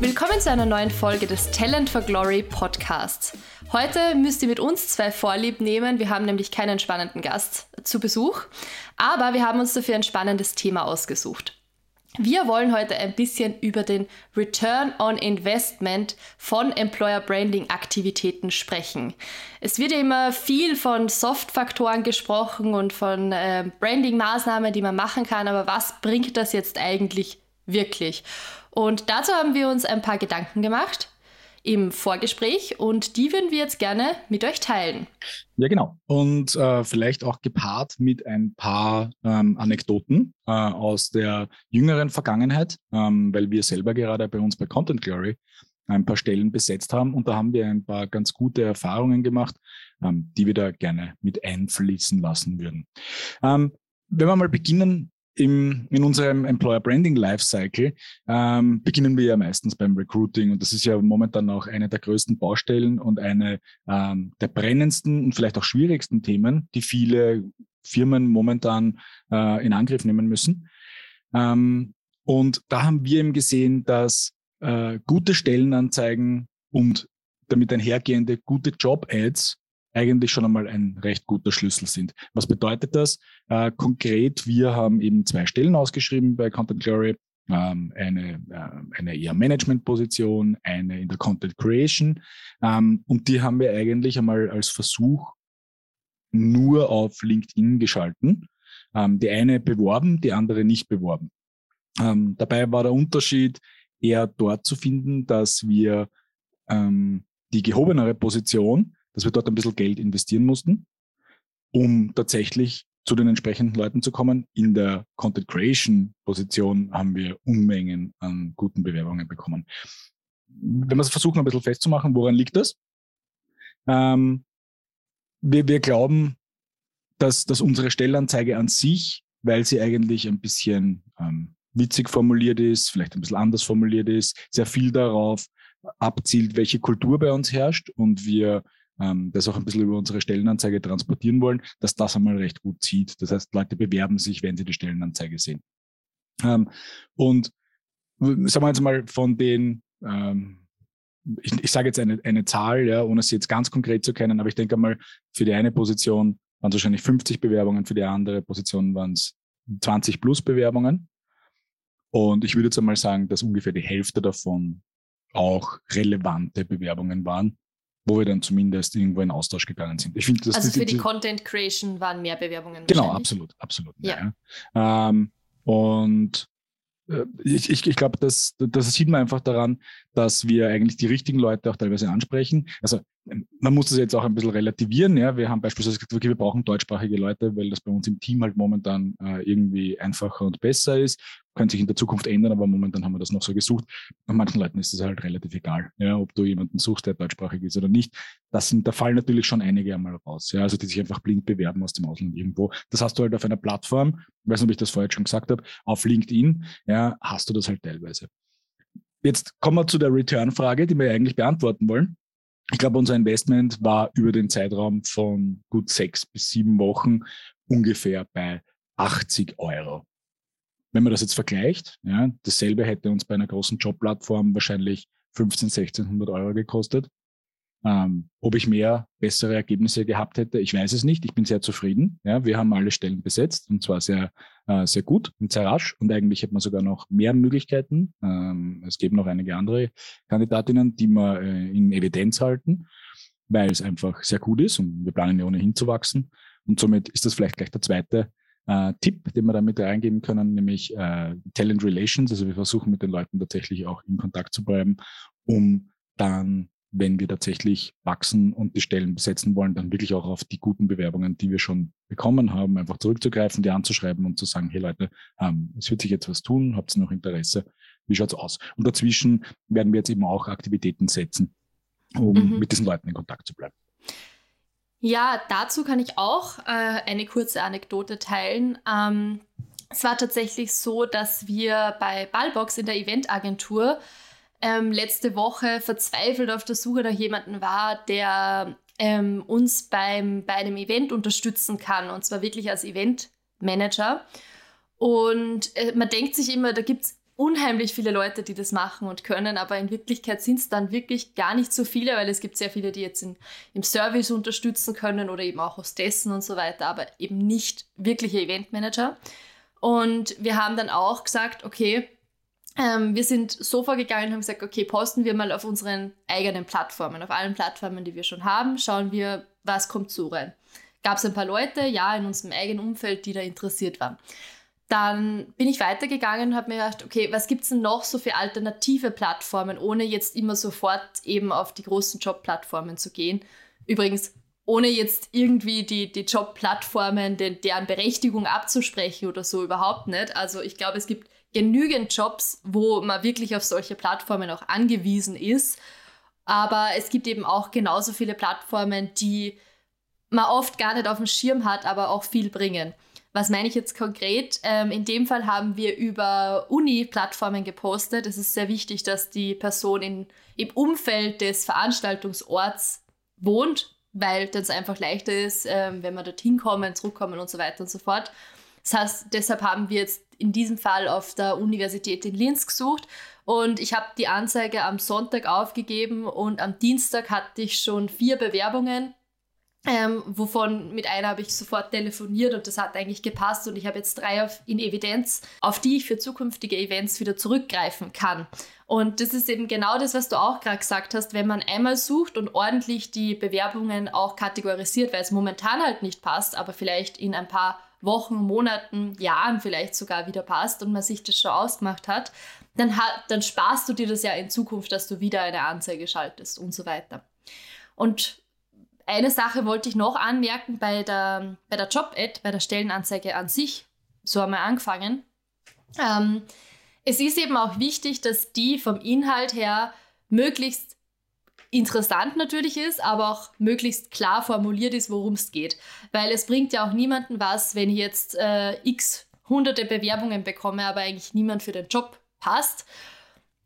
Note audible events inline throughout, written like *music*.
Willkommen zu einer neuen Folge des Talent for Glory Podcasts. Heute müsst ihr mit uns zwei Vorlieb nehmen. Wir haben nämlich keinen spannenden Gast zu Besuch, aber wir haben uns dafür ein spannendes Thema ausgesucht. Wir wollen heute ein bisschen über den Return on Investment von Employer Branding Aktivitäten sprechen. Es wird ja immer viel von Soft-Faktoren gesprochen und von äh, Branding-Maßnahmen, die man machen kann, aber was bringt das jetzt eigentlich wirklich? Und dazu haben wir uns ein paar Gedanken gemacht im Vorgespräch und die würden wir jetzt gerne mit euch teilen. Ja, genau. Und äh, vielleicht auch gepaart mit ein paar ähm, Anekdoten äh, aus der jüngeren Vergangenheit, ähm, weil wir selber gerade bei uns bei Content Glory ein paar Stellen besetzt haben und da haben wir ein paar ganz gute Erfahrungen gemacht, ähm, die wir da gerne mit einfließen lassen würden. Ähm, wenn wir mal beginnen im, in unserem Employer Branding Lifecycle ähm, beginnen wir ja meistens beim Recruiting und das ist ja momentan auch eine der größten Baustellen und eine ähm, der brennendsten und vielleicht auch schwierigsten Themen, die viele Firmen momentan äh, in Angriff nehmen müssen. Ähm, und da haben wir eben gesehen, dass äh, gute Stellenanzeigen und damit einhergehende gute Job-Ads eigentlich schon einmal ein recht guter Schlüssel sind. Was bedeutet das? Äh, konkret, wir haben eben zwei Stellen ausgeschrieben bei Content Glory. Ähm, eine, äh, eine eher Management-Position, eine in der Content Creation. Ähm, und die haben wir eigentlich einmal als Versuch nur auf LinkedIn geschalten. Ähm, die eine beworben, die andere nicht beworben. Ähm, dabei war der Unterschied eher dort zu finden, dass wir ähm, die gehobenere Position dass wir dort ein bisschen Geld investieren mussten, um tatsächlich zu den entsprechenden Leuten zu kommen. In der Content Creation Position haben wir Unmengen an guten Bewerbungen bekommen. Wenn wir es versuchen, ein bisschen festzumachen, woran liegt das? Ähm, wir, wir glauben, dass, dass unsere Stellanzeige an sich, weil sie eigentlich ein bisschen ähm, witzig formuliert ist, vielleicht ein bisschen anders formuliert ist, sehr viel darauf abzielt, welche Kultur bei uns herrscht und wir ähm, das auch ein bisschen über unsere Stellenanzeige transportieren wollen, dass das einmal recht gut zieht. Das heißt, Leute bewerben sich, wenn sie die Stellenanzeige sehen. Ähm, und sagen wir jetzt mal von den, ähm, ich, ich sage jetzt eine, eine Zahl, ja, ohne sie jetzt ganz konkret zu kennen, aber ich denke mal, für die eine Position waren es wahrscheinlich 50 Bewerbungen, für die andere Position waren es 20 plus Bewerbungen. Und ich würde jetzt einmal sagen, dass ungefähr die Hälfte davon auch relevante Bewerbungen waren wo wir dann zumindest irgendwo in Austausch gegangen sind. Ich finde, das also für die, die, Content Creation waren mehr Bewerbungen. Genau, absolut, absolut. Ja. ja. Ähm, und äh, ich, ich, ich glaube, das, das sieht man einfach daran, dass wir eigentlich die richtigen Leute auch teilweise ansprechen. Also man muss das jetzt auch ein bisschen relativieren. Ja. Wir haben beispielsweise gesagt, okay, wir brauchen deutschsprachige Leute, weil das bei uns im Team halt momentan äh, irgendwie einfacher und besser ist. Könnte sich in der Zukunft ändern, aber momentan haben wir das noch so gesucht. Bei manchen Leuten ist das halt relativ egal, ja, ob du jemanden suchst, der deutschsprachig ist oder nicht. Das sind, da fallen natürlich schon einige einmal raus. Ja, also die sich einfach blind bewerben aus dem Ausland irgendwo. Das hast du halt auf einer Plattform, ich weiß nicht, ob ich das vorher schon gesagt habe, auf LinkedIn, ja, hast du das halt teilweise. Jetzt kommen wir zu der Return-Frage, die wir eigentlich beantworten wollen ich glaube, unser Investment war über den Zeitraum von gut sechs bis sieben Wochen ungefähr bei 80 Euro. Wenn man das jetzt vergleicht, ja, dasselbe hätte uns bei einer großen Jobplattform wahrscheinlich 15, 1600 Euro gekostet. Ähm, ob ich mehr bessere Ergebnisse gehabt hätte, ich weiß es nicht. Ich bin sehr zufrieden. Ja, wir haben alle Stellen besetzt und zwar sehr, äh, sehr gut und sehr rasch. Und eigentlich hätte man sogar noch mehr Möglichkeiten. Ähm, es gibt noch einige andere Kandidatinnen, die wir äh, in Evidenz halten, weil es einfach sehr gut ist und wir planen ja ohnehin zu wachsen. Und somit ist das vielleicht gleich der zweite äh, Tipp, den wir da mit reingeben können, nämlich äh, Talent Relations. Also wir versuchen mit den Leuten tatsächlich auch in Kontakt zu bleiben, um dann wenn wir tatsächlich wachsen und die Stellen besetzen wollen, dann wirklich auch auf die guten Bewerbungen, die wir schon bekommen haben, einfach zurückzugreifen, die anzuschreiben und zu sagen, hey Leute, ähm, es wird sich jetzt was tun, habt ihr noch Interesse? Wie schaut's aus? Und dazwischen werden wir jetzt eben auch Aktivitäten setzen, um mhm. mit diesen Leuten in Kontakt zu bleiben. Ja, dazu kann ich auch äh, eine kurze Anekdote teilen. Ähm, es war tatsächlich so, dass wir bei Ballbox in der Eventagentur ähm, letzte Woche verzweifelt auf der Suche nach jemandem war, der ähm, uns beim, bei einem Event unterstützen kann. Und zwar wirklich als Eventmanager. Und äh, man denkt sich immer, da gibt es unheimlich viele Leute, die das machen und können, aber in Wirklichkeit sind es dann wirklich gar nicht so viele, weil es gibt sehr viele, die jetzt in, im Service unterstützen können oder eben auch Hostessen und so weiter, aber eben nicht wirkliche Eventmanager. Und wir haben dann auch gesagt, okay, ähm, wir sind so vorgegangen und haben gesagt, okay, posten wir mal auf unseren eigenen Plattformen, auf allen Plattformen, die wir schon haben, schauen wir, was kommt so rein. Gab es ein paar Leute, ja, in unserem eigenen Umfeld, die da interessiert waren. Dann bin ich weitergegangen und habe mir gedacht, okay, was gibt es denn noch so für alternative Plattformen, ohne jetzt immer sofort eben auf die großen Jobplattformen zu gehen. Übrigens, ohne jetzt irgendwie die, die Jobplattformen, den, deren Berechtigung abzusprechen oder so, überhaupt nicht. Also ich glaube, es gibt genügend Jobs, wo man wirklich auf solche Plattformen auch angewiesen ist. Aber es gibt eben auch genauso viele Plattformen, die man oft gar nicht auf dem Schirm hat, aber auch viel bringen. Was meine ich jetzt konkret? Ähm, in dem Fall haben wir über Uni-Plattformen gepostet. Es ist sehr wichtig, dass die Person in, im Umfeld des Veranstaltungsorts wohnt, weil es einfach leichter ist, ähm, wenn man dorthin kommen, zurückkommen und so weiter und so fort. Das heißt, deshalb haben wir jetzt in diesem Fall auf der Universität in Linz gesucht und ich habe die Anzeige am Sonntag aufgegeben und am Dienstag hatte ich schon vier Bewerbungen ähm, wovon mit einer habe ich sofort telefoniert und das hat eigentlich gepasst und ich habe jetzt drei auf, in Evidenz, auf die ich für zukünftige Events wieder zurückgreifen kann. Und das ist eben genau das, was du auch gerade gesagt hast, wenn man einmal sucht und ordentlich die Bewerbungen auch kategorisiert, weil es momentan halt nicht passt, aber vielleicht in ein paar Wochen, Monaten, Jahren vielleicht sogar wieder passt und man sich das schon ausgemacht hat, dann, hat, dann sparst du dir das ja in Zukunft, dass du wieder eine Anzeige schaltest und so weiter. Und eine Sache wollte ich noch anmerken bei der, bei der Job-Ad, bei der Stellenanzeige an sich. So haben wir angefangen. Ähm, es ist eben auch wichtig, dass die vom Inhalt her möglichst interessant natürlich ist, aber auch möglichst klar formuliert ist, worum es geht. Weil es bringt ja auch niemanden was, wenn ich jetzt äh, x hunderte Bewerbungen bekomme, aber eigentlich niemand für den Job passt.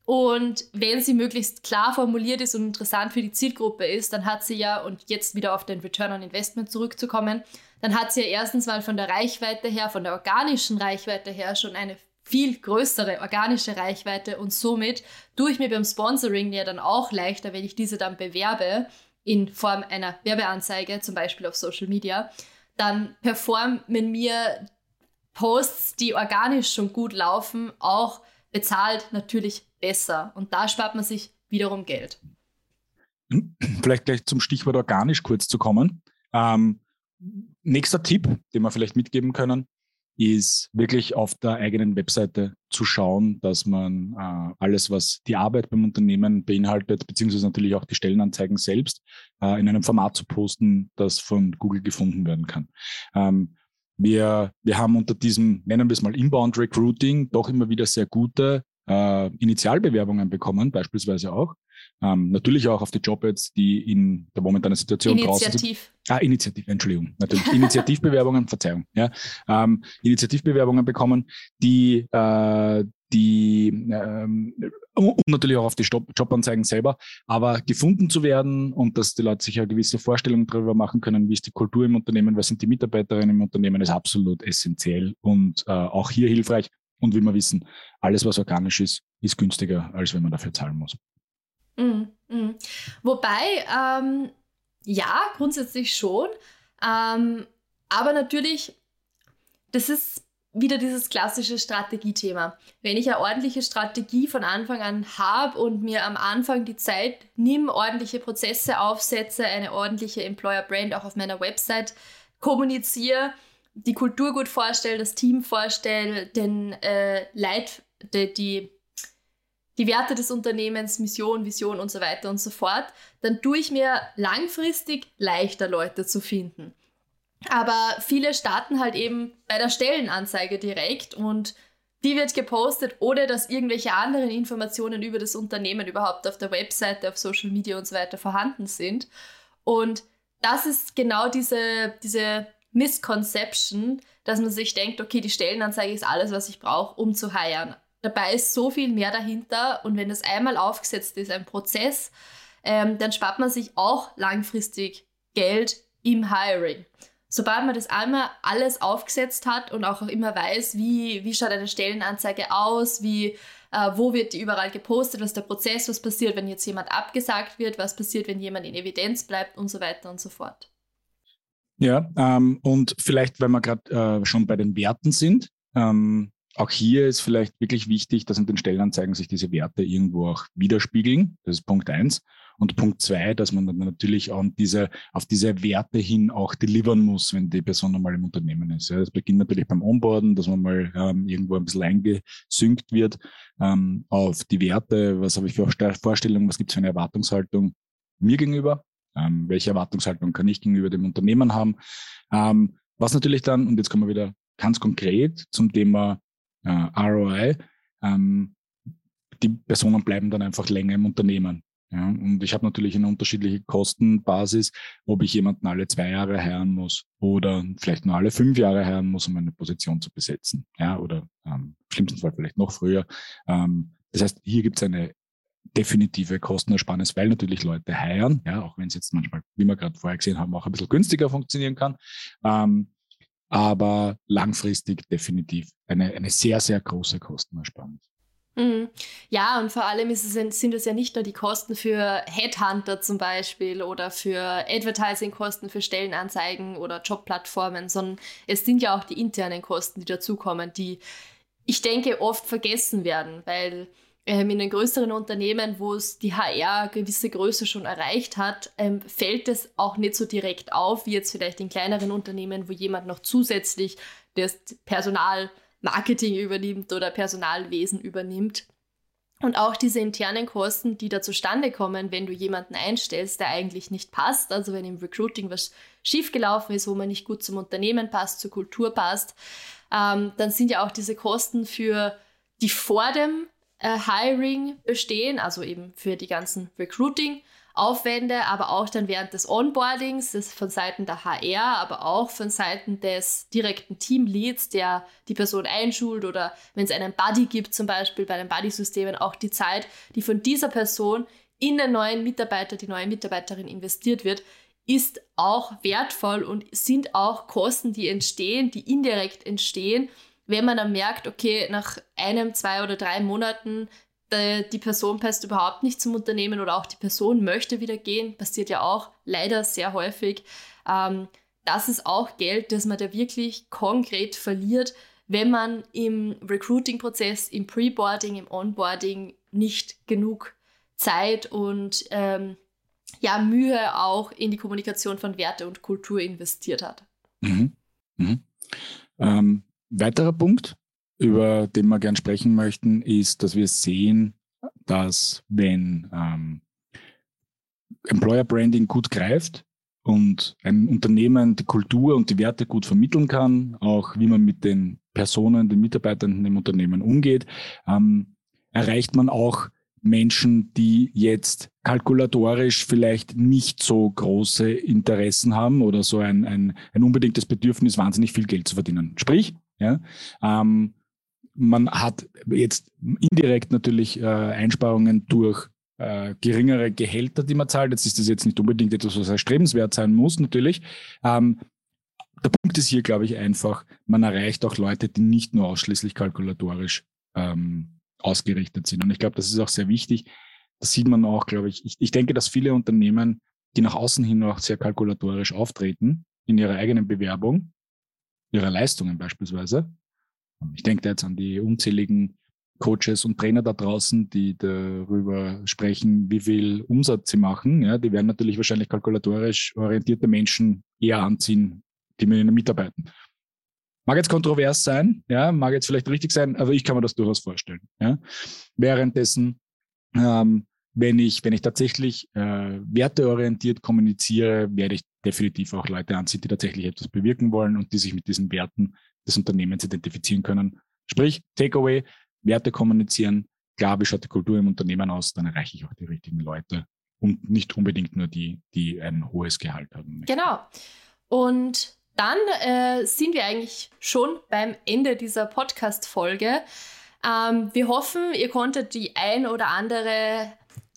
Und wenn sie möglichst klar formuliert ist und interessant für die Zielgruppe ist, dann hat sie ja, und jetzt wieder auf den Return on Investment zurückzukommen, dann hat sie ja erstens mal von der Reichweite her, von der organischen Reichweite her schon eine viel größere organische Reichweite und somit tue ich mir beim Sponsoring ja dann auch leichter, wenn ich diese dann bewerbe in Form einer Werbeanzeige, zum Beispiel auf Social Media, dann performen mir Posts, die organisch schon gut laufen, auch bezahlt natürlich besser. Und da spart man sich wiederum Geld. Vielleicht gleich zum Stichwort organisch kurz zu kommen. Ähm, nächster Tipp, den wir vielleicht mitgeben können, ist wirklich auf der eigenen Webseite zu schauen, dass man äh, alles, was die Arbeit beim Unternehmen beinhaltet, beziehungsweise natürlich auch die Stellenanzeigen selbst, äh, in einem Format zu posten, das von Google gefunden werden kann. Ähm, wir, wir haben unter diesem, nennen wir es mal Inbound Recruiting, doch immer wieder sehr gute äh, Initialbewerbungen bekommen, beispielsweise auch. Ähm, natürlich auch auf die Jobs, die in der momentanen Situation Initiativ. draußen sind. Ah, Initiativ, Entschuldigung, natürlich. Initiativbewerbungen, *laughs* Verzeihung, ja. Ähm, Initiativbewerbungen bekommen, die, äh, die ähm, und natürlich auch auf die Job Jobanzeigen selber, aber gefunden zu werden und dass die Leute sich eine gewisse Vorstellung darüber machen können, wie ist die Kultur im Unternehmen, was sind die Mitarbeiterinnen im Unternehmen, ist absolut essentiell und äh, auch hier hilfreich. Und wie wir wissen, alles, was organisch ist, ist günstiger, als wenn man dafür zahlen muss. Mm, mm. Wobei, ähm, ja, grundsätzlich schon. Ähm, aber natürlich, das ist wieder dieses klassische Strategiethema. Wenn ich eine ordentliche Strategie von Anfang an habe und mir am Anfang die Zeit nimm, ordentliche Prozesse aufsetze, eine ordentliche Employer Brand auch auf meiner Website kommuniziere, die Kultur gut vorstelle, das Team vorstelle, den äh, Leit, die, die, die Werte des Unternehmens, Mission, Vision und so weiter und so fort, dann tue ich mir langfristig leichter Leute zu finden. Aber viele starten halt eben bei der Stellenanzeige direkt und die wird gepostet, ohne dass irgendwelche anderen Informationen über das Unternehmen überhaupt auf der Webseite, auf Social Media und so weiter vorhanden sind. Und das ist genau diese, diese Misconception, dass man sich denkt, okay, die Stellenanzeige ist alles, was ich brauche, um zu heiern. Dabei ist so viel mehr dahinter und wenn das einmal aufgesetzt ist, ein Prozess, ähm, dann spart man sich auch langfristig Geld im Hiring. Sobald man das einmal alles aufgesetzt hat und auch immer weiß, wie, wie schaut eine Stellenanzeige aus, wie, äh, wo wird die überall gepostet, was ist der Prozess, was passiert, wenn jetzt jemand abgesagt wird, was passiert, wenn jemand in Evidenz bleibt und so weiter und so fort. Ja, ähm, und vielleicht, wenn wir gerade äh, schon bei den Werten sind, ähm, auch hier ist vielleicht wirklich wichtig, dass in den Stellenanzeigen sich diese Werte irgendwo auch widerspiegeln. Das ist Punkt eins. Und Punkt zwei, dass man dann natürlich auch diese, auf diese Werte hin auch delivern muss, wenn die Person einmal im Unternehmen ist. Ja, das beginnt natürlich beim Onboarden, dass man mal ähm, irgendwo ein bisschen eingesynkt wird ähm, auf die Werte. Was habe ich für Vorstellungen? Was gibt es für eine Erwartungshaltung mir gegenüber? Ähm, welche Erwartungshaltung kann ich gegenüber dem Unternehmen haben? Ähm, was natürlich dann, und jetzt kommen wir wieder ganz konkret zum Thema ROI, ähm, die Personen bleiben dann einfach länger im Unternehmen. Ja, und ich habe natürlich eine unterschiedliche Kostenbasis, ob ich jemanden alle zwei Jahre heiraten muss oder vielleicht nur alle fünf Jahre heiraten muss, um eine Position zu besetzen. Ja, oder ähm, im schlimmsten Fall vielleicht noch früher. Ähm, das heißt, hier gibt es eine definitive Kostenersparnis, weil natürlich Leute heiern, ja, auch wenn es jetzt manchmal, wie wir gerade vorher gesehen haben, auch ein bisschen günstiger funktionieren kann. Ähm, aber langfristig definitiv eine, eine sehr, sehr große Kostenersparnis. Mhm. Ja, und vor allem es, sind es ja nicht nur die Kosten für Headhunter zum Beispiel oder für Advertising-Kosten für Stellenanzeigen oder Jobplattformen, sondern es sind ja auch die internen Kosten, die dazukommen, die ich denke oft vergessen werden, weil ähm, in den größeren Unternehmen, wo es die HR gewisse Größe schon erreicht hat, ähm, fällt es auch nicht so direkt auf, wie jetzt vielleicht in kleineren Unternehmen, wo jemand noch zusätzlich das Personalmarketing übernimmt oder Personalwesen übernimmt. Und auch diese internen Kosten, die da zustande kommen, wenn du jemanden einstellst, der eigentlich nicht passt, also wenn im Recruiting was schiefgelaufen ist, wo man nicht gut zum Unternehmen passt, zur Kultur passt, ähm, dann sind ja auch diese Kosten für die vor dem äh, Hiring bestehen, also eben für die ganzen Recruiting. Aufwände, aber auch dann während des Onboardings, das von Seiten der HR, aber auch von Seiten des direkten Teamleads, der die Person einschult oder wenn es einen Buddy gibt, zum Beispiel bei den Buddy-Systemen, auch die Zeit, die von dieser Person in den neuen Mitarbeiter, die neue Mitarbeiterin investiert wird, ist auch wertvoll und sind auch Kosten, die entstehen, die indirekt entstehen, wenn man dann merkt, okay, nach einem, zwei oder drei Monaten die Person passt überhaupt nicht zum Unternehmen oder auch die Person möchte wieder gehen, passiert ja auch leider sehr häufig. Ähm, das ist auch Geld, das man da wirklich konkret verliert, wenn man im Recruiting-Prozess, im Preboarding, im Onboarding nicht genug Zeit und ähm, ja, Mühe auch in die Kommunikation von Werte und Kultur investiert hat. Mhm. Mhm. Ähm, weiterer Punkt, über den wir gern sprechen möchten, ist, dass wir sehen, dass wenn ähm, Employer Branding gut greift und ein Unternehmen die Kultur und die Werte gut vermitteln kann, auch wie man mit den Personen, den Mitarbeitern im Unternehmen umgeht, ähm, erreicht man auch Menschen, die jetzt kalkulatorisch vielleicht nicht so große Interessen haben oder so ein, ein, ein unbedingtes Bedürfnis, wahnsinnig viel Geld zu verdienen. Sprich, ja? Ähm, man hat jetzt indirekt natürlich äh, Einsparungen durch äh, geringere Gehälter, die man zahlt. Jetzt ist das jetzt nicht unbedingt etwas, was erstrebenswert sein muss, natürlich. Ähm, der Punkt ist hier, glaube ich, einfach, man erreicht auch Leute, die nicht nur ausschließlich kalkulatorisch ähm, ausgerichtet sind. Und ich glaube, das ist auch sehr wichtig. Das sieht man auch, glaube ich. ich. Ich denke, dass viele Unternehmen, die nach außen hin auch sehr kalkulatorisch auftreten, in ihrer eigenen Bewerbung, ihrer Leistungen beispielsweise. Ich denke jetzt an die unzähligen Coaches und Trainer da draußen, die darüber sprechen, wie viel Umsatz sie machen. Ja, die werden natürlich wahrscheinlich kalkulatorisch orientierte Menschen eher anziehen, die mit ihnen mitarbeiten. Mag jetzt kontrovers sein, ja, mag jetzt vielleicht richtig sein, aber ich kann mir das durchaus vorstellen. Ja. Währenddessen ähm, wenn ich, wenn ich tatsächlich äh, werteorientiert kommuniziere, werde ich definitiv auch Leute anziehen, die tatsächlich etwas bewirken wollen und die sich mit diesen Werten des Unternehmens identifizieren können. Sprich, Takeaway, Werte kommunizieren, klar, wie schaut die Kultur im Unternehmen aus, dann erreiche ich auch die richtigen Leute und nicht unbedingt nur die, die ein hohes Gehalt haben. Genau. Und dann äh, sind wir eigentlich schon beim Ende dieser Podcast-Folge. Ähm, wir hoffen, ihr konntet die ein oder andere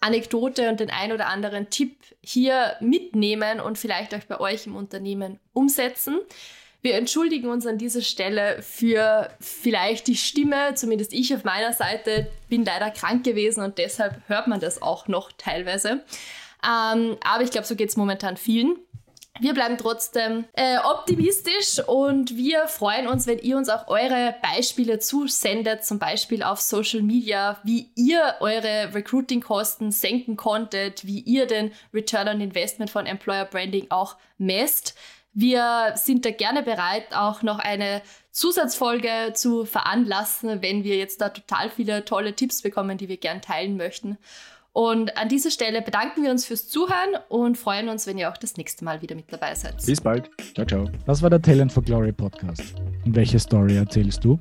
Anekdote und den ein oder anderen Tipp hier mitnehmen und vielleicht auch bei euch im Unternehmen umsetzen. Wir entschuldigen uns an dieser Stelle für vielleicht die Stimme, zumindest ich auf meiner Seite bin leider krank gewesen und deshalb hört man das auch noch teilweise. Ähm, aber ich glaube, so geht es momentan vielen. Wir bleiben trotzdem äh, optimistisch und wir freuen uns, wenn ihr uns auch eure Beispiele zusendet, zum Beispiel auf Social Media, wie ihr eure Recruiting-Kosten senken konntet, wie ihr den Return on Investment von Employer Branding auch messt. Wir sind da gerne bereit, auch noch eine Zusatzfolge zu veranlassen, wenn wir jetzt da total viele tolle Tipps bekommen, die wir gern teilen möchten. Und an dieser Stelle bedanken wir uns fürs Zuhören und freuen uns, wenn ihr auch das nächste Mal wieder mit dabei seid. Bis bald. Ciao, ciao. Das war der Talent for Glory Podcast. Und welche Story erzählst du?